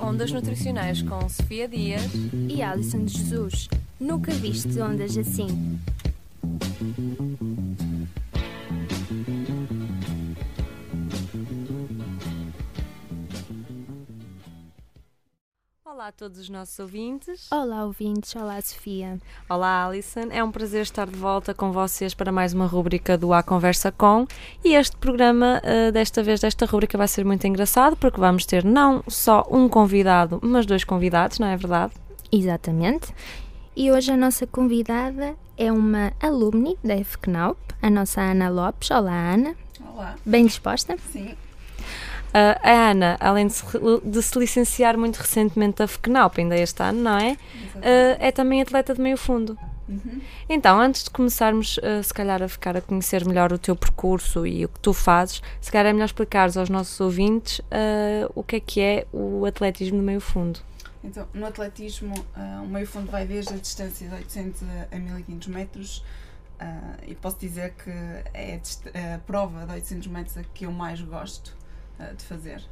Ondas Nutricionais com Sofia Dias e Alison Jesus. Nunca viste ondas assim. Olá a todos os nossos ouvintes. Olá, ouvintes. Olá, Sofia. Olá, Alison. É um prazer estar de volta com vocês para mais uma rúbrica do A Conversa Com. E este programa, uh, desta vez, desta rúbrica, vai ser muito engraçado porque vamos ter não só um convidado, mas dois convidados, não é verdade? Exatamente. E hoje a nossa convidada é uma alumni da FCNAUP, a nossa Ana Lopes. Olá, Ana. Olá. Bem disposta? Sim. Uh, a Ana, além de se, de se, licenciar muito recentemente da FCNAUP, ainda este ano, não é? Uh, é também atleta de meio fundo. Uhum. Então, antes de começarmos, uh, se calhar, a ficar a conhecer melhor o teu percurso e o que tu fazes, se calhar é melhor explicares aos nossos ouvintes o que é que é o atletismo de meio fundo. Então, no atletismo, o meio fundo vai desde a distância de 800 a 1500 metros. e posso dizer que é a, a prova de 800 metros a que eu mais gosto de fazer.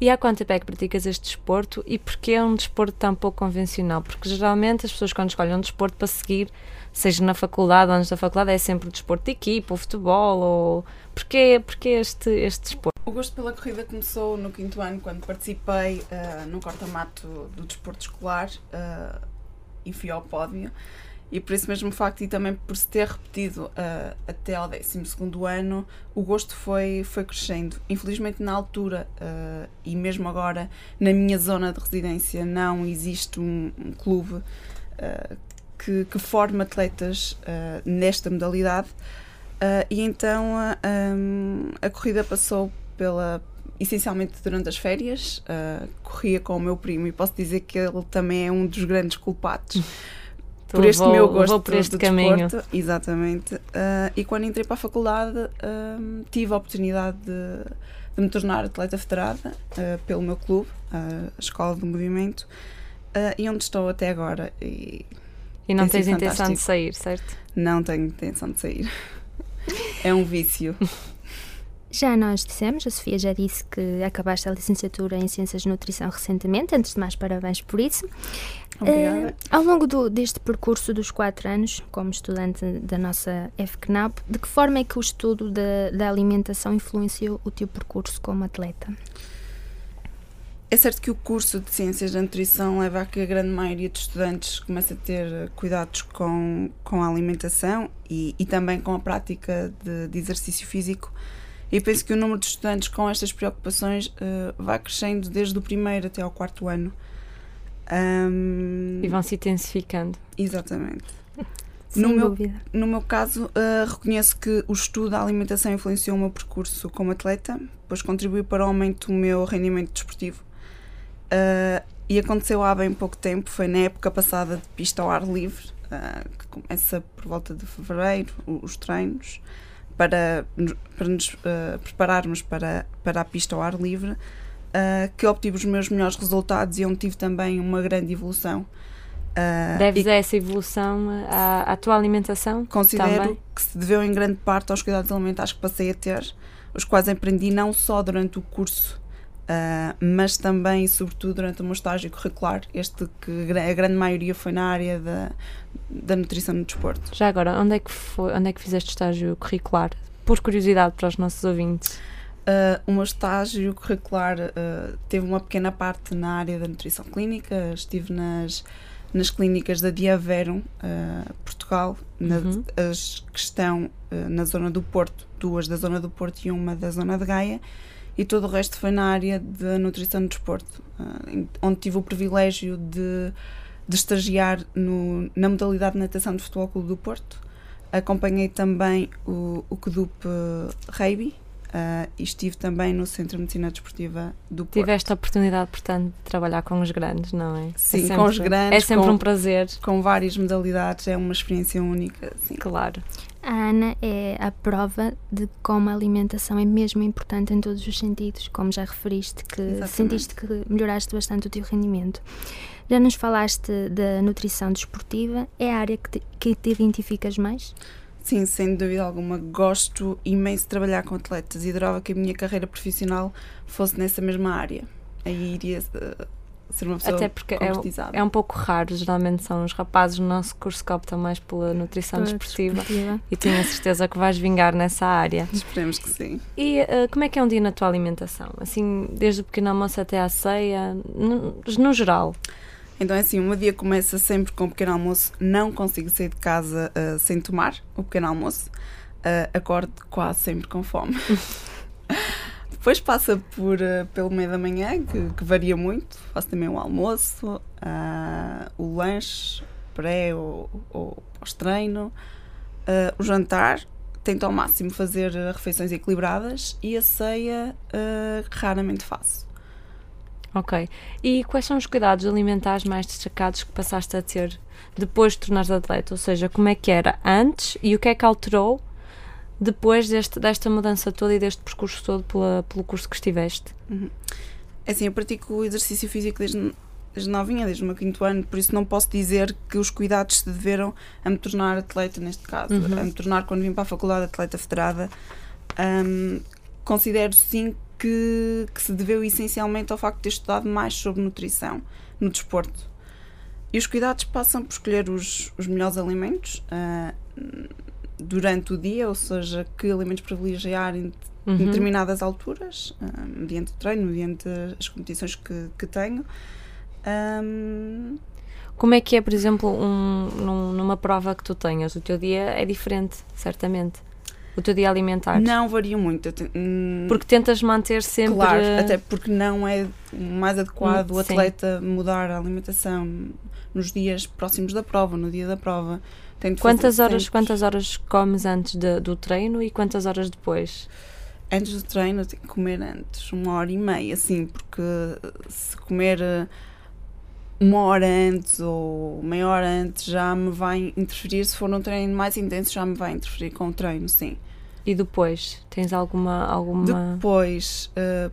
E há quanto tempo é que praticas este desporto e porquê é um desporto tão pouco convencional? Porque geralmente as pessoas quando escolhem um desporto para seguir, seja na faculdade ou antes da faculdade, é sempre o desporto de equipa, o futebol, ou... Porquê, porquê este, este desporto? O gosto pela corrida começou no quinto ano, quando participei uh, no corta-mato do desporto escolar uh, e fui ao pódio e por esse mesmo facto e também por se ter repetido uh, até ao 12 ano, o gosto foi, foi crescendo. Infelizmente, na altura uh, e mesmo agora, na minha zona de residência, não existe um, um clube uh, que, que forme atletas nesta modalidade. e então um, a corrida passou pela, essencialmente durante as férias, uh, corria com o meu primo e posso dizer que ele também é um dos grandes culpados. por este vou, meu gosto vou por este caminho. Desporto, exatamente. Uh, e quando entrei para a faculdade, uh, tive a oportunidade de, de, me tornar atleta federada uh, pelo meu clube, a Escola do Movimento, e onde estou até agora. E, e não tens intenção de sair, certo? Não tenho intenção de sair. é um vício. Já nós dissemos, a Sofia já disse que acabaste a licenciatura em Ciências de Nutrição recentemente, antes de mais, parabéns por isso. Obrigada. Uh, ao longo do, deste percurso dos quatro anos, como estudante da nossa FCNAP, de que forma é que o estudo da, da alimentação influenciou o teu percurso como atleta? É certo que o curso de Ciências da Nutrição leva a que a grande maioria de estudantes comece a ter cuidados com, com a alimentação e, e também com a prática de, de exercício físico. E penso que o número de estudantes com estas preocupações uh, vai crescendo desde o primeiro até ao quarto ano. Um, e vão se intensificando. Exatamente. Sem no dúvida. Meu, no meu caso, uh, reconheço que o estudo da alimentação influenciou o meu percurso como atleta, pois contribuiu para o aumento do meu rendimento desportivo. Uh, e aconteceu há bem pouco tempo, foi na época passada de pista ao ar livre, uh, que começa por volta de fevereiro, os treinos, para, para nos prepararmos para, para a pista ao ar livre uh, que obtive os meus melhores resultados e onde tive também uma grande evolução. Uh, Deves a essa evolução à, à tua alimentação? Considero também? que se deveu em grande parte aos cuidados alimentares que passei a ter, os quais aprendi não só durante o curso, uh, mas também e sobretudo durante o meu estágio curricular, este que a grande maioria foi na área da, da nutrição no desporto. Já agora, onde é que, foi, onde é que fizeste estágio curricular? Por curiosidade para os nossos ouvintes. Uh, o meu estágio curricular uh, teve uma pequena parte na área da nutrição clínica. Estive nas, nas clínicas da Diaverum, uh, Portugal, na, uhum. as que estão na zona do Porto, duas da zona do Porto e uma da zona de Gaia, e todo o resto foi na área da nutrição no desporto, onde tive o privilégio de, de estagiar no, na modalidade de natação de Futebol Clube do Porto. Acompanhei também o, o CDUP Reiby, Uh, e estive também no Centro de Medicina Desportiva do Porto. Tiveste a oportunidade, portanto, de trabalhar com os grandes, não é? Sim, é sempre, com os grandes. É sempre com, um prazer. Com várias modalidades, é uma experiência única. Sim. Claro. A Ana é a prova de como a alimentação é mesmo importante em todos os sentidos, como já referiste, que Exatamente. sentiste que melhoraste bastante o teu rendimento. Já nos falaste da nutrição desportiva, é a área que te, que te identificas mais? Sim, sem dúvida alguma. Gosto imenso de trabalhar com atletas e adorava que a minha carreira profissional fosse nessa mesma área. aí iria uh, ser uma pessoa Até porque é, é um pouco raro, geralmente são os rapazes no nosso curso que optam mais pela nutrição desportiva desportiva. e tenho a certeza que vais vingar nessa área. Esperemos que sim. E uh, como é que é um dia na tua alimentação? Assim, desde o pequeno almoço até à ceia, no, no geral? Então é assim, o meu dia começa sempre com o pequeno almoço. Não consigo sair de casa uh, sem tomar o pequeno almoço. Uh, acordo quase sempre com fome. Depois passa por, uh, pelo meio da manhã, que, que varia muito. Faço também o almoço, uh, o lanche, pré ou, ou pós-treino, uh, o jantar. Tento ao máximo fazer refeições equilibradas e a ceia uh, raramente faço. Ok. E quais são os cuidados alimentares mais destacados que passaste a ter depois de tornares atleta? Ou seja, como é que era antes e o que é que alterou depois deste, desta mudança toda e deste percurso todo pela, pelo curso que estiveste? É assim, eu pratico o exercício físico desde, desde novinha, desde o meu quinto ano, por isso não posso dizer que os cuidados se deveram a me tornar atleta, neste caso, Uhum. a me tornar, quando vim para a faculdade, atleta federada. Hum, considero sim que, que se deveu essencialmente ao facto de ter estudado mais sobre nutrição no desporto. E os cuidados passam por escolher os, os melhores alimentos ah, durante o dia, ou seja, que alimentos privilegiar em Uhum. em determinadas alturas, ah, mediante o treino, mediante as competições que, que tenho. Ahm, Como é que é, por exemplo, um, num- numa prova que tu tenhas? O teu dia é diferente, certamente. O teu dia alimentar. não varia muito. te- hum, Porque tentas manter sempre. Claro, até porque não é mais adequado Hum, o sim. atleta mudar a alimentação nos dias próximos da prova, no dia da prova. Tento Quantas horas, sempre- quantas horas comes antes de- do treino e quantas horas depois? Antes do treino eu tenho que comer antes, uma hora e meia, assim, porque se comer eh, uma hora antes ou meia hora antes já me vai interferir, se for um treino mais intenso já me vai interferir com o treino, sim. E depois? Tens alguma. alguma... Depois, eh,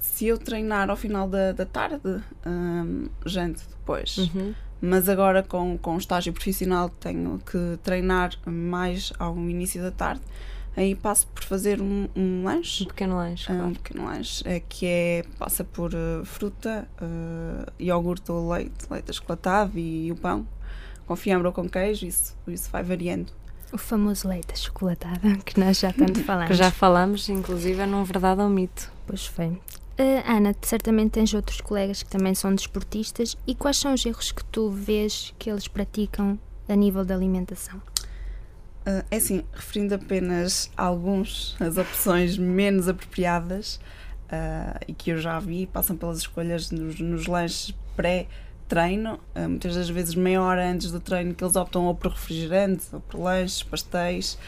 se eu treinar ao final da, da tarde, hum, janto depois. Uhum. Mas agora com, com o estágio profissional tenho que treinar mais ao início da tarde. Aí passo por fazer um, um Um lanche, pequeno lanche. ah, um claro. pequeno lanche, é, que é, passa por eh, fruta, uh, iogurte ou leite, leite achocolatado e, o pão, com fiambre ou com queijo, isso, isso vai variando. O famoso leite achocolatado, que nós já tanto falamos. Que já falamos, inclusive, é num verdade ou mito. Pois foi. Ah, Ana, certamente tens outros colegas que também são desportistas e quais são os erros que tu vês que eles praticam a nível da alimentação? Ah, é assim, referindo apenas alguns, as opções menos apropriadas ah, e que eu já vi, passam pelas escolhas nos, nos lanches pré-treino, muitas das vezes meia hora antes do treino, que eles optam ou por refrigerantes, ou por lanches, pastéis.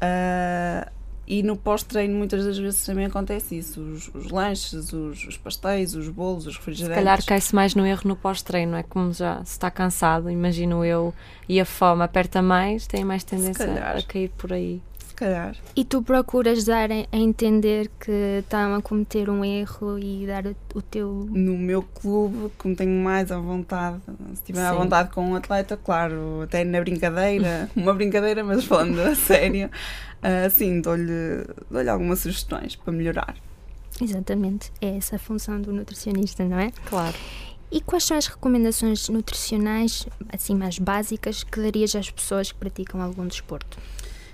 ah, e no pós-treino, muitas das vezes também acontece isso: os, os lanches, os, os pastéis, os bolos, os Se refrigerantes. calhar cai-se mais no erro no pós-treino, é como já se está cansado, imagino eu, e a fome aperta mais, tem mais tendência a cair por aí. Calhar. E tu procuras dar a entender que estão a cometer um erro e dar o, teu. no meu clube, como tenho mais à vontade, se estiver à vontade com um atleta, claro, até na brincadeira, uma brincadeira, mas falando a sério, ah, sim, dou-lhe dou algumas sugestões para melhorar. Exatamente, é essa a função do nutricionista, não é? Claro. E quais são as recomendações nutricionais, assim mais básicas, que darias às pessoas que praticam algum desporto?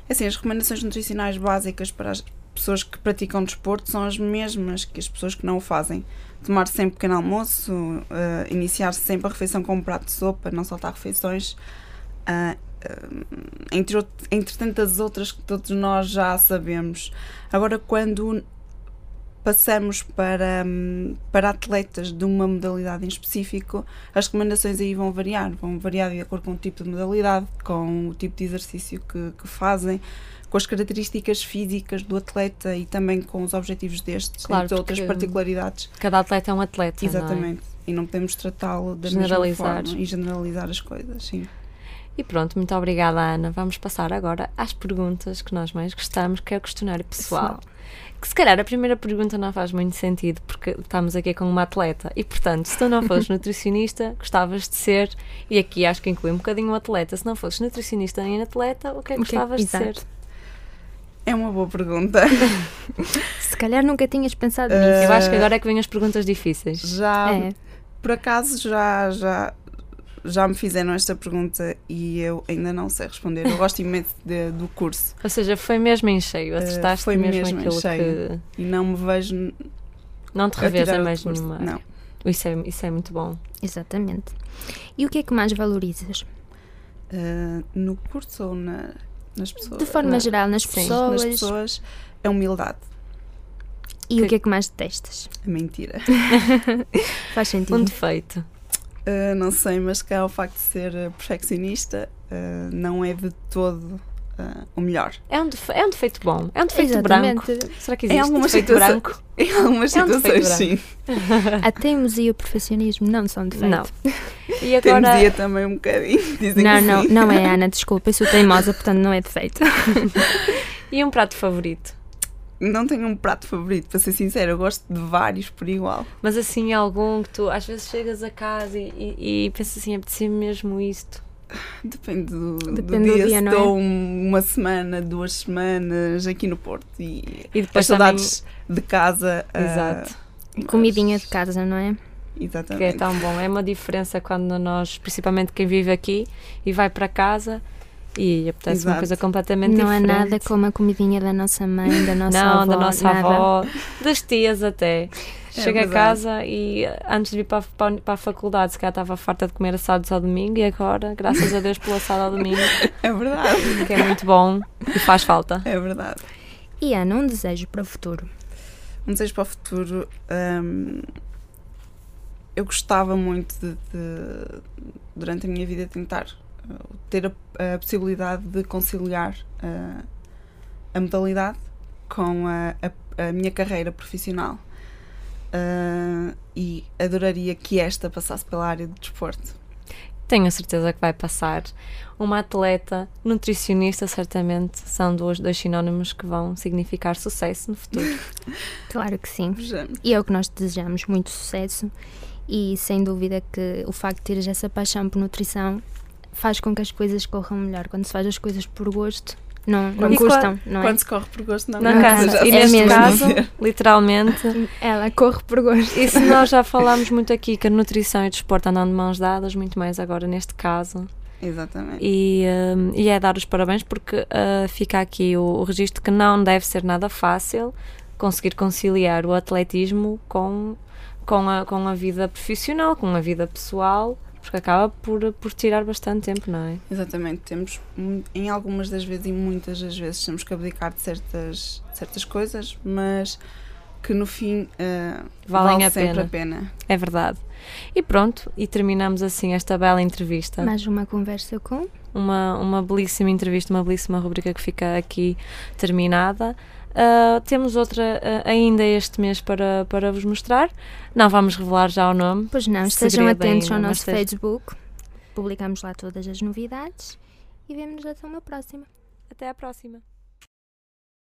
Assim, as recomendações nutricionais básicas para as pessoas que praticam desporto são as mesmas que as pessoas que não o fazem. Tomar sempre pequeno almoço, ah, iniciar sempre a refeição com um prato de sopa, não saltar refeições, ah, entre, entre tantas outras que todos nós já sabemos. Agora, quando passamos para, hum, para atletas de uma modalidade em específico, as recomendações aí vão variar. Vão variar de acordo com o tipo de modalidade, com o tipo de exercício que, que fazem, com as características físicas do atleta e também com os objetivos destes, Claro, entre outras particularidades. Cada atleta é um atleta. não é? Exatamente. E não podemos tratá-lo da mesma forma e generalizar as coisas, sim. E pronto, muito obrigada, Ana. Vamos passar agora às perguntas que nós mais gostamos, que é o questionário pessoal. Que se calhar a primeira pergunta não faz muito sentido, porque estamos aqui com uma atleta. E portanto, se tu não fosses nutricionista, gostavas de ser, e aqui acho que inclui um bocadinho o atleta, se não fosses nutricionista nem atleta, o que é que gostavas de ser? exato. É uma boa pergunta. Se calhar nunca tinhas pensado Uh, nisso. Eu acho que agora é que vêm as perguntas difíceis. Já, É. por acaso, já, já, já me fizeram esta pergunta e eu ainda não sei responder. Eu gosto imenso de- do curso Ou seja, foi mesmo em cheio. Acertaste foi mesmo, mesmo em cheio. que. e não me vejo Não te a revês a mais nenhuma. Não. Isso é, isso é muito bom. Exatamente. E o que é que mais valorizas? Uh, no curso ou na- nas pessoas? De forma Não. geral, nas Sim. pessoas. Nas pessoas é humildade, E o que é que mais detestas? a mentira. Faz sentido. Um defeito. Uh, não sei, mas cá o facto de ser uh, perfeccionista uh, não é de todo uh, o melhor. É um, é um defeito bom. É um defeito Exatamente. branco. Será que Em existe algumas defeito situações- branco? Em algumas É um situações, sim. A teimosia e o perfeccionismo não são defeito. Não. E agora. Teimosia também um bocadinho. Dizem Não, que não, sim. não é Ana, desculpa, eu sou teimosa, portanto não é defeito. E um prato favorito? Não tenho um prato favorito, para ser sincera. Eu gosto de vários por igual. Mas assim, algum que tu às vezes chegas a casa e, e, e pensas assim, apetecia mesmo isto. Depende do, do Depende do dia, dia, se não é? estou um- uma semana, duas semanas aqui no Porto e, E depois as saudades de casa. ah, Exato. mas- Comidinha de casa, não é? Que é Exatamente. tão bom. É uma diferença quando nós, principalmente quem vive aqui e vai para casa e apetece uma Exato. coisa completamente Não há diferente. nada como a comidinha da nossa mãe, da nossa Não, avó. da nossa nada. avó, das tias até. Chego a verdade. casa e eh, antes de vir para, a- para, a- para a faculdade, se calhar estava farta de comer assados ao domingo e agora, graças a Deus pelo assado ao domingo, É verdade. que é muito bom e faz falta. É verdade. E Ana, um desejo para o futuro. Um desejo para o futuro. hum, eu gostava muito de, de, durante a minha vida, tentar ter a, a possibilidade de conciliar uh, a modalidade com a, a, a minha carreira profissional. Uh, e adoraria que esta passasse pela área do desporto. Tenho a certeza que vai passar. Uma atleta, nutricionista, certamente, são dois, dois sinónimos que vão significar sucesso no futuro. Claro que sim. Vejamos. E é o que nós desejamos, muito sucesso. E sem dúvida que o facto de teres essa paixão por nutrição faz com que as coisas corram melhor. Quando se faz as coisas por gosto, não, não E custam, não é? Quando se corre por gosto, não, Não casa. cansa. E É neste mesmo. caso, literalmente, Ela corre por gosto. Isso nós já falámos muito aqui, que a nutrição e o desporto andam de mãos dadas, muito mais agora neste caso. Exatamente. E, hum, e é dar os parabéns porque ah, fica aqui o, o registro que não deve ser nada fácil conseguir conciliar o atletismo com, com, a, com a vida profissional, com a vida pessoal, porque acaba por, por tirar bastante tempo, não é? Exatamente, temos em algumas das vezes e muitas das vezes temos que abdicar de certas, de certas coisas, mas que no fim eh, Valem vale a sempre pena. a pena. É verdade. E pronto, e terminamos assim esta bela entrevista. Mais uma conversa com. uma, uma belíssima entrevista, uma belíssima rubrica que fica aqui terminada. Ah, temos outra ah, ainda este mês para, para vos mostrar. Não vamos revelar já o nome. Pois não, estejam atentos ainda, ao nosso esteja- Facebook. Publicamos lá todas as novidades. E vemos-nos até uma próxima. Até à próxima.